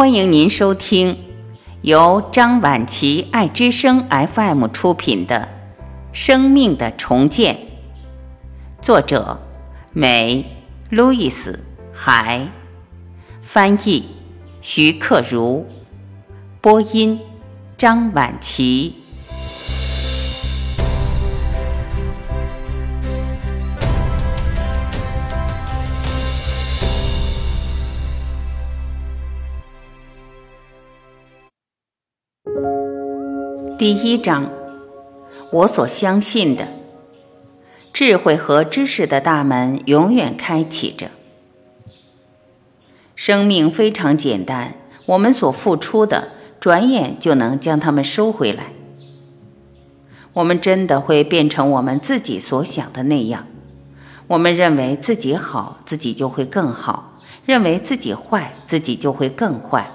欢迎您收听由张晚琪爱之声 FM 出品的《生命的重建》，作者美路易斯海，翻译徐克如，播音张晚琪。第一章，我所相信的智慧和知识的大门永远开启着。生命非常简单，我们所付出的，转眼就能将它们收回来。我们真的会变成我们自己所想的那样。我们认为自己好，自己就会更好；认为自己坏，自己就会更坏。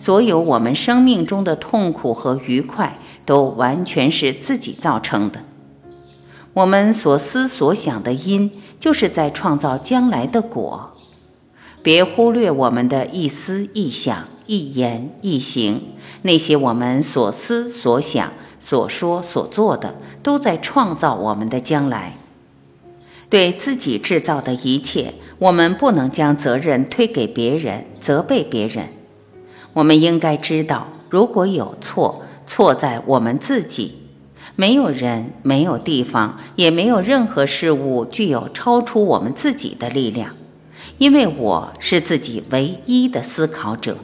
所有我们生命中的痛苦和愉快，都完全是自己造成的。我们所思所想的因，就是在创造将来的果。别忽略我们的一思一想、一言一行，那些我们所思所想、所说所做的，都在创造我们的将来。对自己制造的一切，我们不能将责任推给别人，责备别人。我们应该知道，如果有错，错在我们自己。没有人，没有地方，也没有任何事物具有超出我们自己的力量，因为我是自己唯一的思考者。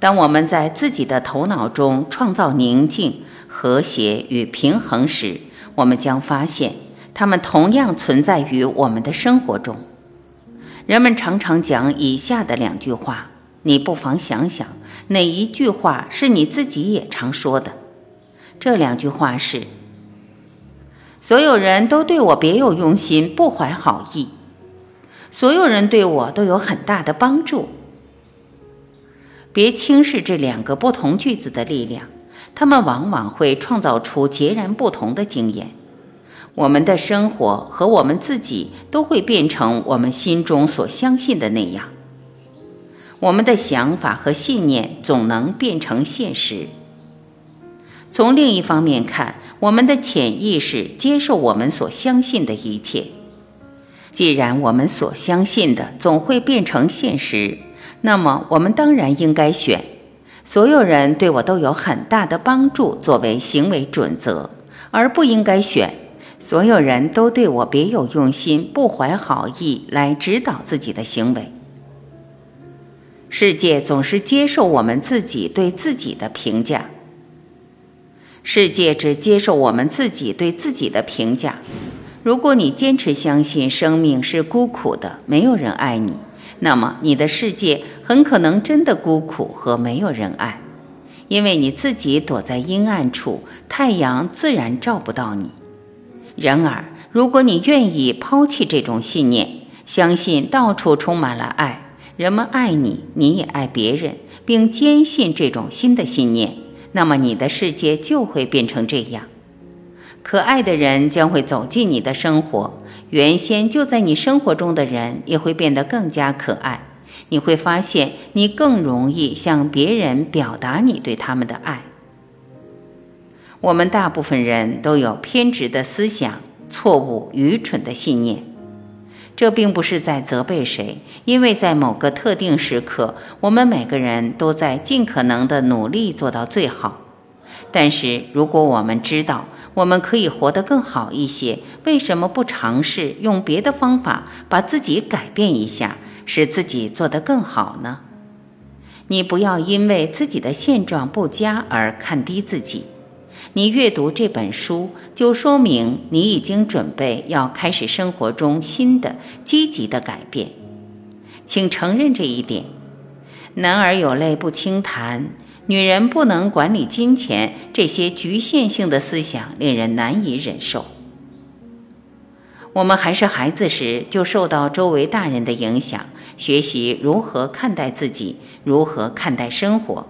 当我们在自己的头脑中创造宁静、和谐与平衡时，我们将发现，它们同样存在于我们的生活中。人们常常讲以下的两句话。你不妨想想，哪一句话是你自己也常说的？这两句话是：所有人都对我别有用心，不怀好意；所有人对我都有很大的帮助。别轻视这两个不同句子的力量，它们往往会创造出截然不同的经验。我们的生活和我们自己都会变成我们心中所相信的那样。我们的想法和信念总能变成现实。从另一方面看，我们的潜意识接受我们所相信的一切。既然我们所相信的总会变成现实，那么我们当然应该选“所有人对我都有很大的帮助”作为行为准则，而不应该选“所有人都对我别有用心、不怀好意”来指导自己的行为。世界总是接受我们自己对自己的评价。世界只接受我们自己对自己的评价。如果你坚持相信生命是孤苦的，没有人爱你，那么你的世界很可能真的孤苦和没有人爱，因为你自己躲在阴暗处，太阳自然照不到你。然而，如果你愿意抛弃这种信念，相信到处充满了爱。人们爱你，你也爱别人，并坚信这种新的信念，那么你的世界就会变成这样。可爱的人将会走进你的生活，原先就在你生活中的人也会变得更加可爱。你会发现，你更容易向别人表达你对他们的爱。我们大部分人都有偏执的思想、错误、愚蠢的信念。这并不是在责备谁，因为在某个特定时刻，我们每个人都在尽可能的努力做到最好。但是，如果我们知道我们可以活得更好一些，为什么不尝试用别的方法把自己改变一下，使自己做得更好呢？你不要因为自己的现状不佳而看低自己。你阅读这本书，就说明你已经准备要开始生活中新的积极的改变。请承认这一点。男儿有泪不轻弹，女人不能管理金钱，这些局限性的思想令人难以忍受。我们还是孩子时，就受到周围大人的影响，学习如何看待自己，如何看待生活。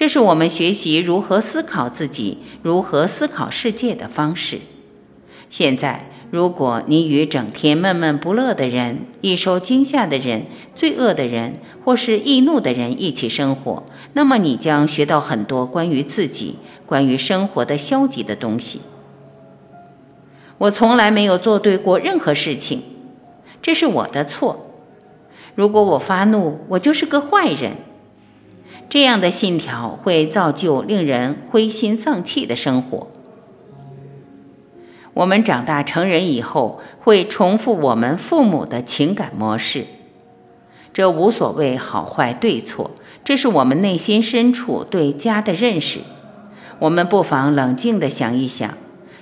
这是我们学习如何思考自己、如何思考世界的方式。现在，如果你与整天闷闷不乐的人、易受惊吓的人、罪恶的人或是易怒的人一起生活，那么你将学到很多关于自己、关于生活的消极的东西。我从来没有做对过任何事情，这是我的错。如果我发怒，我就是个坏人。这样的信条会造就令人灰心丧气的生活。我们长大成人以后，会重复我们父母的情感模式。这无所谓好坏对错，这是我们内心深处对家的认识。我们不妨冷静地想一想，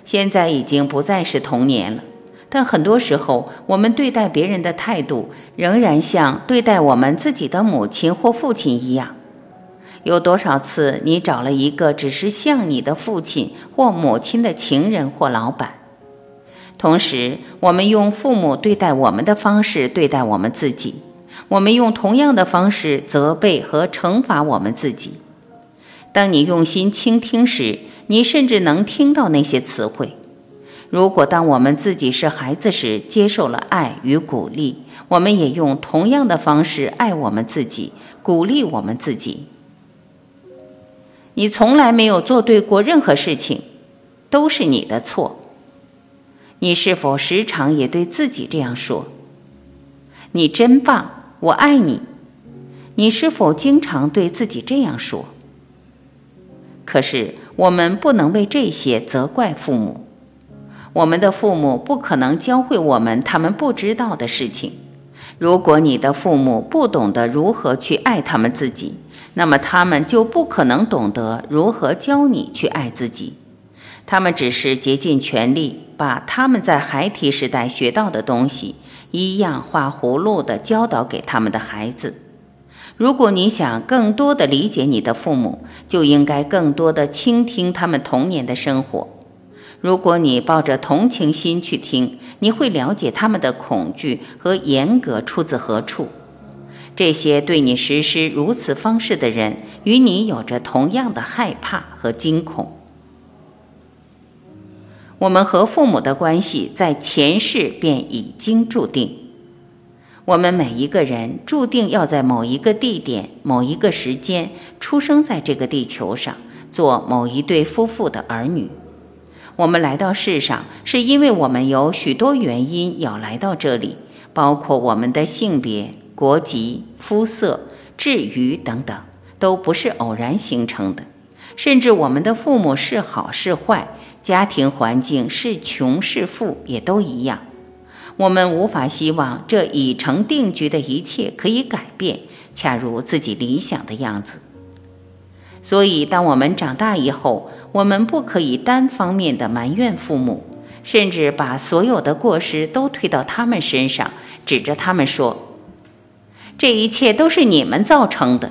现在已经不再是童年了，但很多时候，我们对待别人的态度，仍然像对待我们自己的母亲或父亲一样。有多少次，你找了一个只是像你的父亲或母亲的情人或老板？同时，我们用父母对待我们的方式对待我们自己，我们用同样的方式责备和惩罚我们自己。当你用心倾听时，你甚至能听到那些词汇。如果当我们自己是孩子时接受了爱与鼓励，我们也用同样的方式爱我们自己，鼓励我们自己。你从来没有做对过任何事情，都是你的错。你是否时常也对自己这样说？你真棒，我爱你。你是否经常对自己这样说？可是我们不能为这些责怪父母。我们的父母不可能教会我们他们不知道的事情。如果你的父母不懂得如何去爱他们自己，那么他们就不可能懂得如何教你去爱自己。他们只是竭尽全力。把他们在孩提时代学到的东西一样画葫芦的教导给他们的孩子。如果你想更多的理解你的父母，就应该更多的倾听他们童年的生活。如果你抱着同情心去听，你会了解他们的恐惧和严格出自何处。这些对你实施如此方式的人，与你有着同样的害怕和惊恐。我们和父母的关系在前世便已经注定。我们每一个人注定要在某一个地点、某一个时间出生在这个地球上，做某一对夫妇的儿女。我们来到世上，是因为我们有许多原因要来到这里，包括我们的性别、国籍、肤色、智愚等等，都不是偶然形成的。甚至我们的父母是好是坏。家庭环境是穷是富也都一样，我们无法希望这已成定局的一切可以改变，恰如自己理想的样子。所以，当我们长大以后，我们不可以单方面的埋怨父母，甚至把所有的过失都推到他们身上，指着他们说：“这一切都是你们造成的。”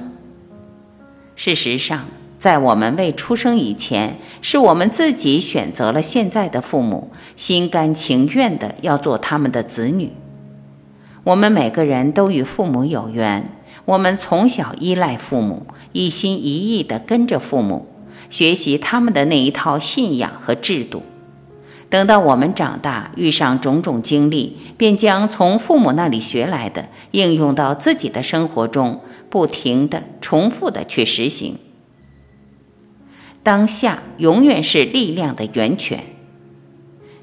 事实上，在我们未出生以前，是我们自己选择了现在的父母，心甘情愿的要做他们的子女。我们每个人都与父母有缘，我们从小依赖父母，一心一意的跟着父母，学习他们的那一套信仰和制度。等到我们长大，遇上种种经历，便将从父母那里学来的应用到自己的生活中，不停的、重复的去实行。当下永远是力量的源泉。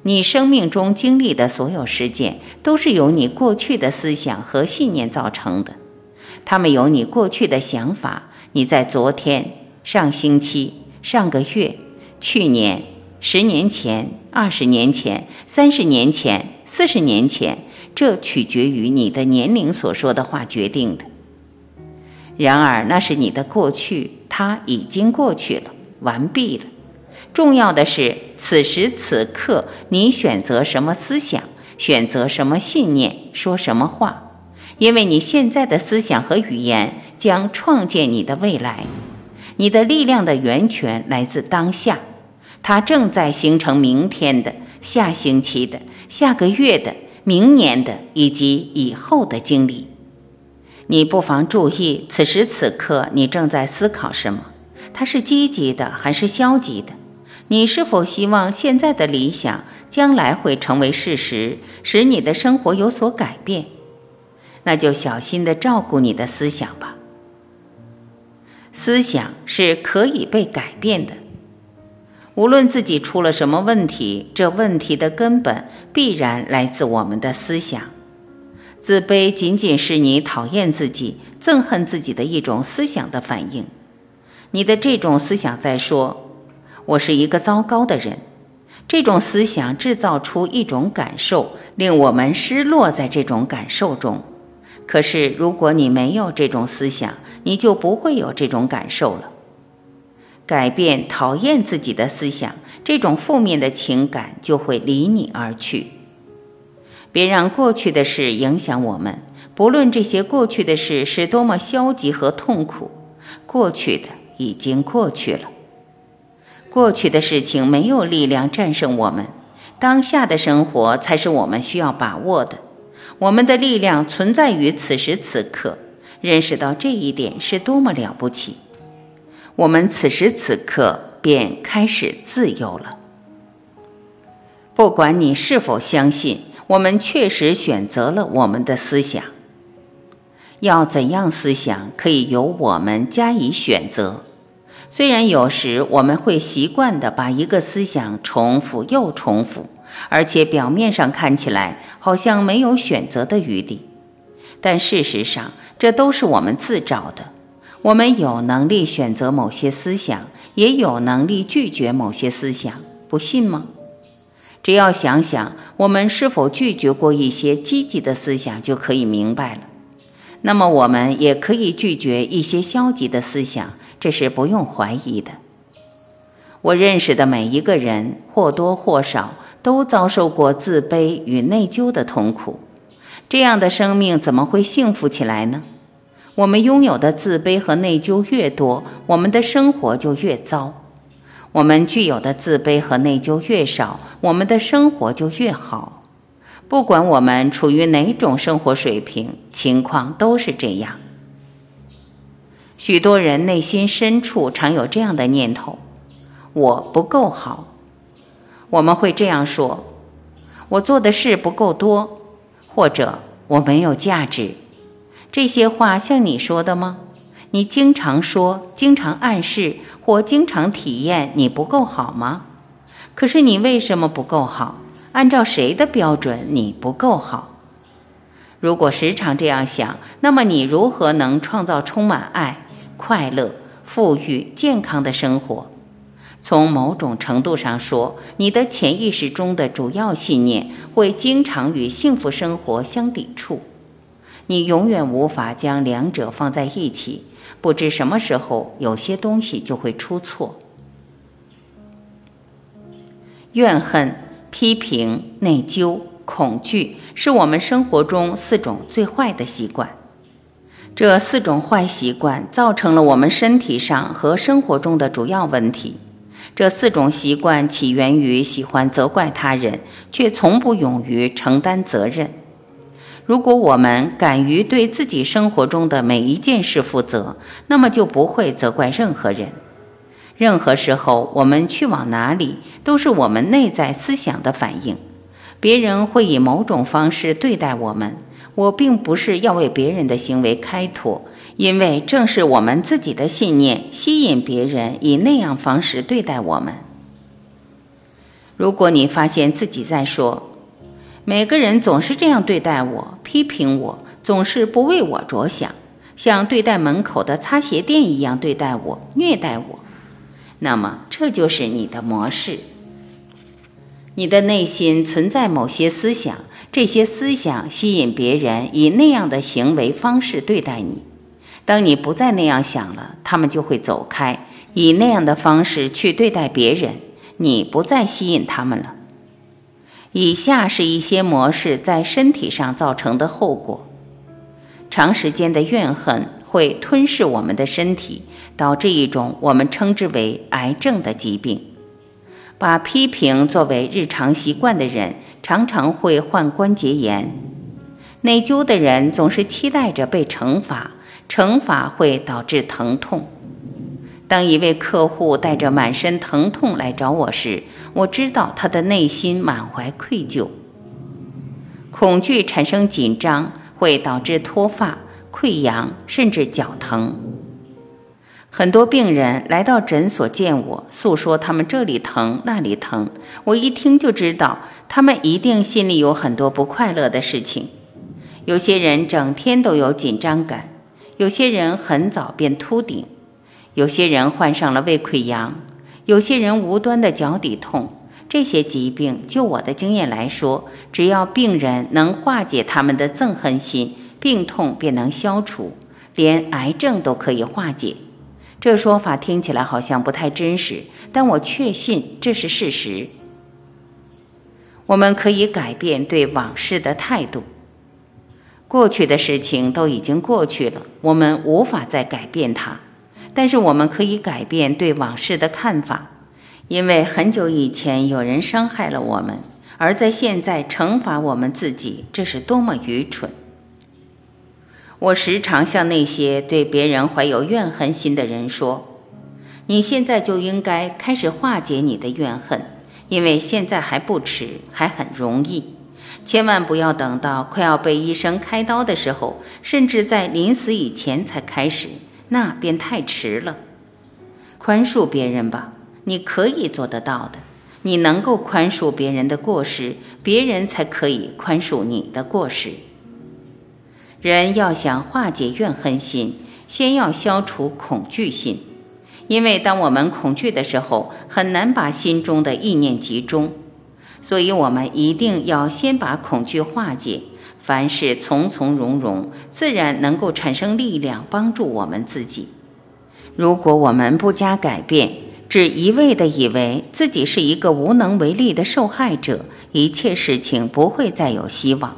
你生命中经历的所有事件，都是由你过去的思想和信念造成的。他们有你过去的想法，你在昨天、上星期、上个月、去年、十年前、二十年前、三十年前、四十年前，这取决于你的年龄所说的话决定的。然而，那是你的过去，它已经过去了。完毕了。重要的是，此时此刻你选择什么思想，选择什么信念，说什么话，因为你现在的思想和语言将创建你的未来。你的力量的源泉来自当下，它正在形成明天的、下星期的、下个月的、明年的以及以后的经历。你不妨注意，此时此刻你正在思考什么。它是积极的还是消极的？你是否希望现在的理想将来会成为事实，使你的生活有所改变？那就小心地照顾你的思想吧。思想是可以被改变的。无论自己出了什么问题，这问题的根本必然来自我们的思想。自卑仅仅是你讨厌自己、憎恨自己的一种思想的反应。你的这种思想在说：“我是一个糟糕的人。”这种思想制造出一种感受，令我们失落在这种感受中。可是，如果你没有这种思想，你就不会有这种感受了。改变讨厌自己的思想，这种负面的情感就会离你而去。别让过去的事影响我们，不论这些过去的事是多么消极和痛苦，过去的已经过去了。过去的事情没有力量战胜我们，当下的生活才是我们需要把握的。我们的力量存在于此时此刻，认识到这一点是多么了不起。我们此时此刻便开始自由了。不管你是否相信，我们确实选择了我们的思想。要怎样思想，可以由我们加以选择。虽然有时我们会习惯地把一个思想重复又重复，而且表面上看起来好像没有选择的余地，但事实上这都是我们自找的。我们有能力选择某些思想，也有能力拒绝某些思想，不信吗？只要想想我们是否拒绝过一些积极的思想，就可以明白了。那么我们也可以拒绝一些消极的思想，这是不用怀疑的。我认识的每一个人或多或少都遭受过自卑与内疚的痛苦，这样的生命怎么会幸福起来呢？我们拥有的自卑和内疚越多，我们的生活就越糟；我们具有的自卑和内疚越少，我们的生活就越好。不管我们处于哪种生活水平，情况都是这样。许多人内心深处常有这样的念头：“我不够好。”我们会这样说：“我做的事不够多，或者我没有价值。”这些话像你说的吗？你经常说、经常暗示或经常体验你不够好吗？可是你为什么不够好？按照谁的标准你不够好？如果时常这样想，那么你如何能创造充满爱、快乐、富裕、健康的生活？从某种程度上说，你的潜意识中的主要信念会经常与幸福生活相抵触。你永远无法将两者放在一起，不知什么时候有些东西就会出错。怨恨、批评、内疚、恐惧，是我们生活中四种最坏的习惯。这四种坏习惯造成了我们身体上和生活中的主要问题。这四种习惯起源于喜欢责怪他人，却从不勇于承担责任。如果我们敢于对自己生活中的每一件事负责，那么就不会责怪任何人。任何时候，我们去往哪里，都是我们内在思想的反应。别人会以某种方式对待我们，我并不是要为别人的行为开脱，因为正是我们自己的信念吸引别人以那样方式对待我们。如果你发现自己在说，每个人总是这样对待我，批评我，总是不为我着想，像对待门口的擦鞋店一样对待我，虐待我。那么，这就是你的模式。你的内心存在某些思想，这些思想吸引别人以那样的行为方式对待你。当你不再那样想了，他们就会走开，以那样的方式去对待别人，你不再吸引他们了。以下是一些模式在身体上造成的后果：长时间的怨恨会吞噬我们的身体，导致一种我们称之为癌症的疾病。把批评作为日常习惯的人，常常会患关节炎。内疚的人总是期待着被惩罚，惩罚会导致疼痛。当一位客户带着满身疼痛来找我时，我知道他的内心满怀愧疚。恐惧产生紧张，会导致脱发、溃疡，甚至脚疼。很多病人来到诊所见我，诉说他们这里疼那里疼，我一听就知道他们一定心里有很多不快乐的事情。有些人整天都有紧张感，有些人很早便秃顶，有些人患上了胃溃疡，有些人无端的脚底痛。这些疾病，就我的经验来说，只要病人能化解他们的憎恨心，病痛便能消除，连癌症都可以化解。这说法听起来好像不太真实，但我确信这是事实。我们可以改变对往事的态度。过去的事情都已经过去了，我们无法再改变它，但是我们可以改变对往事的看法。因为很久以前有人伤害了我们，而在现在惩罚我们自己，这是多么愚蠢！我时常向那些对别人怀有怨恨心的人说：“你现在就应该开始化解你的怨恨，因为现在还不迟，还很容易。千万不要等到快要被医生开刀的时候，甚至在临死以前才开始，那便太迟了。宽恕别人吧。”你可以做得到的，你能够宽恕别人的过失，别人才可以宽恕你的过失。人要想化解怨恨心，先要消除恐惧心，因为当我们恐惧的时候，很难把心中的意念集中，所以我们一定要先把恐惧化解。凡事从从容容，自然能够产生力量，帮助我们自己。如果我们不加改变，只一味地以为自己是一个无能为力的受害者，一切事情不会再有希望，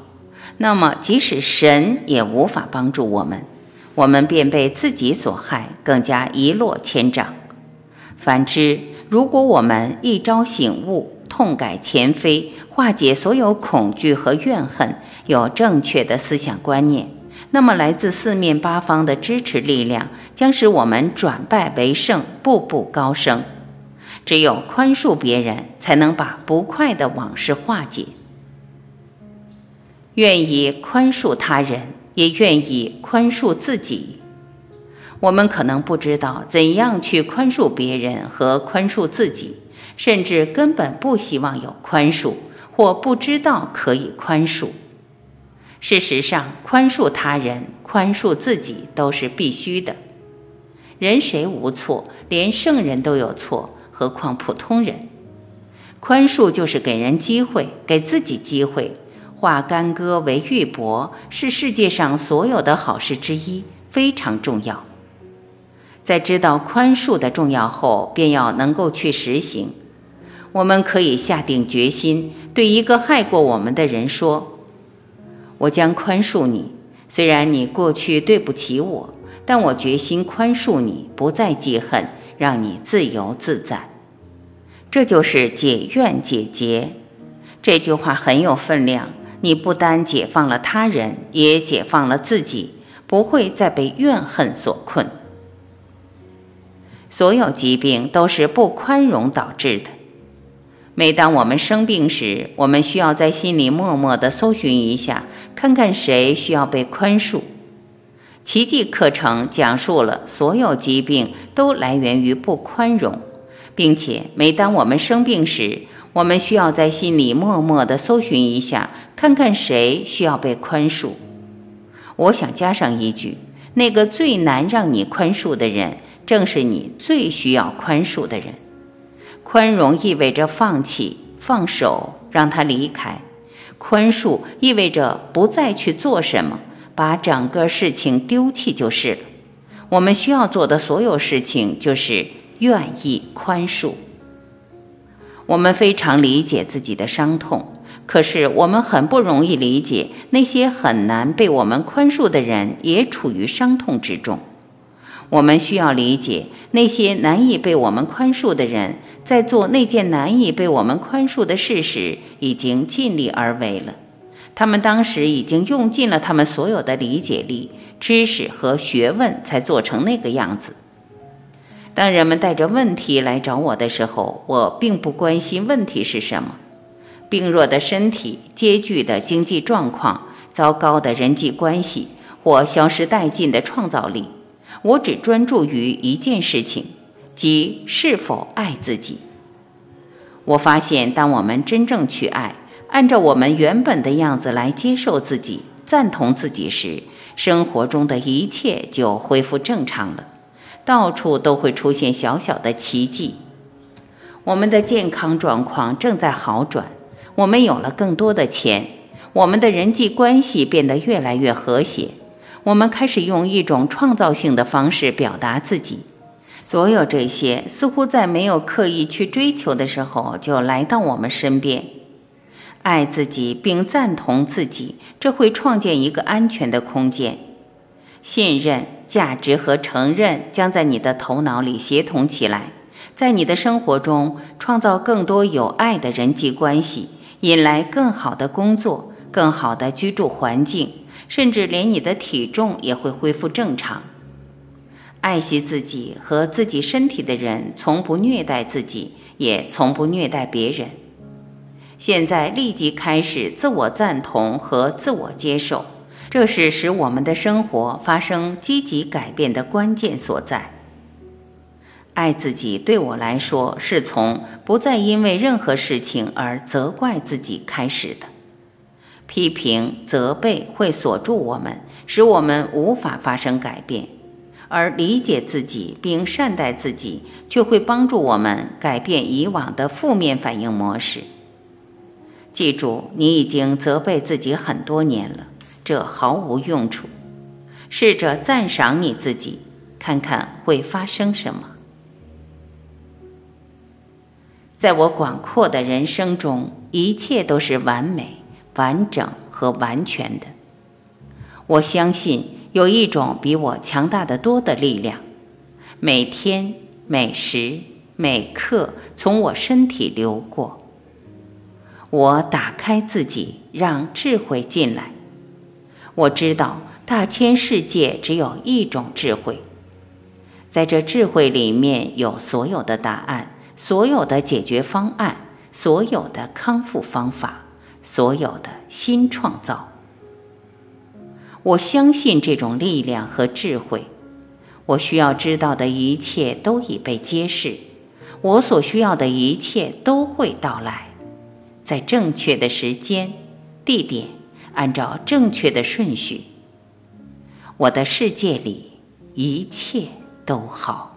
那么即使神也无法帮助我们，我们便被自己所害，更加一落千丈。反之，如果我们一朝醒悟，痛改前非，化解所有恐惧和怨恨，有正确的思想观念。那么，来自四面八方的支持力量将使我们转败为胜，步步高升。只有宽恕别人，才能把不快的往事化解。愿意宽恕他人，也愿意宽恕自己。我们可能不知道怎样去宽恕别人和宽恕自己，甚至根本不希望有宽恕，或不知道可以宽恕。事实上，宽恕他人、宽恕自己都是必须的。人谁无错？连圣人都有错，何况普通人？宽恕就是给人机会，给自己机会，化干戈为玉帛，是世界上所有的好事之一，非常重要。在知道宽恕的重要后，便要能够去实行。我们可以下定决心，对一个害过我们的人说。我将宽恕你，虽然你过去对不起我，但我决心宽恕你，不再记恨，让你自由自在。这就是解怨解结。这句话很有分量，你不单解放了他人，也解放了自己，不会再被怨恨所困。所有疾病都是不宽容导致的。每当我们生病时，我们需要在心里默默地搜寻一下，看看谁需要被宽恕。奇迹课程讲述了所有疾病都来源于不宽容，并且每当我们生病时，我们需要在心里默默地搜寻一下，看看谁需要被宽恕。我想加上一句：那个最难让你宽恕的人，正是你最需要宽恕的人。宽容意味着放弃、放手，让他离开；宽恕意味着不再去做什么，把整个事情丢弃就是了。我们需要做的所有事情，就是愿意宽恕。我们非常理解自己的伤痛，可是我们很不容易理解那些很难被我们宽恕的人也处于伤痛之中。我们需要理解那些难以被我们宽恕的人，在做那件难以被我们宽恕的事时，已经尽力而为了。他们当时已经用尽了他们所有的理解力、知识和学问，才做成那个样子。当人们带着问题来找我的时候，我并不关心问题是什么：病弱的身体、拮据的经济状况、糟糕的人际关系或消失殆尽的创造力。我只专注于一件事情，即是否爱自己。我发现，当我们真正去爱，按照我们原本的样子来接受自己、赞同自己时，生活中的一切就恢复正常了。到处都会出现小小的奇迹，我们的健康状况正在好转，我们有了更多的钱，我们的人际关系变得越来越和谐，我们开始用一种创造性的方式表达自己。所有这些似乎在没有刻意去追求的时候就来到我们身边。爱自己并赞同自己，这会创建一个安全的空间。信任、价值和承认将在你的头脑里协同起来，在你的生活中创造更多有爱的人际关系，引来更好的工作、更好的居住环境，甚至连你的体重也会恢复正常。爱惜自己和自己身体的人，从不虐待自己，也从不虐待别人。现在立即开始自我赞同和自我接受。这是使我们的生活发生积极改变的关键所在。爱自己对我来说，是从不再因为任何事情而责怪自己开始的。批评、责备会锁住我们，使我们无法发生改变；而理解自己并善待自己，却会帮助我们改变以往的负面反应模式。记住，你已经责备自己很多年了。这毫无用处。试着赞赏你自己，看看会发生什么。在我广阔的人生中，一切都是完美、完整和完全的。我相信有一种比我强大的多的力量，每天、每时、每刻从我身体流过。我打开自己，让智慧进来。我知道大千世界只有一种智慧，在这智慧里面有所有的答案，所有的解决方案，所有的康复方法，所有的新创造。我相信这种力量和智慧。我需要知道的一切都已被揭示，我所需要的一切都会到来，在正确的时间、地点。按照正确的顺序，我的世界里一切都好。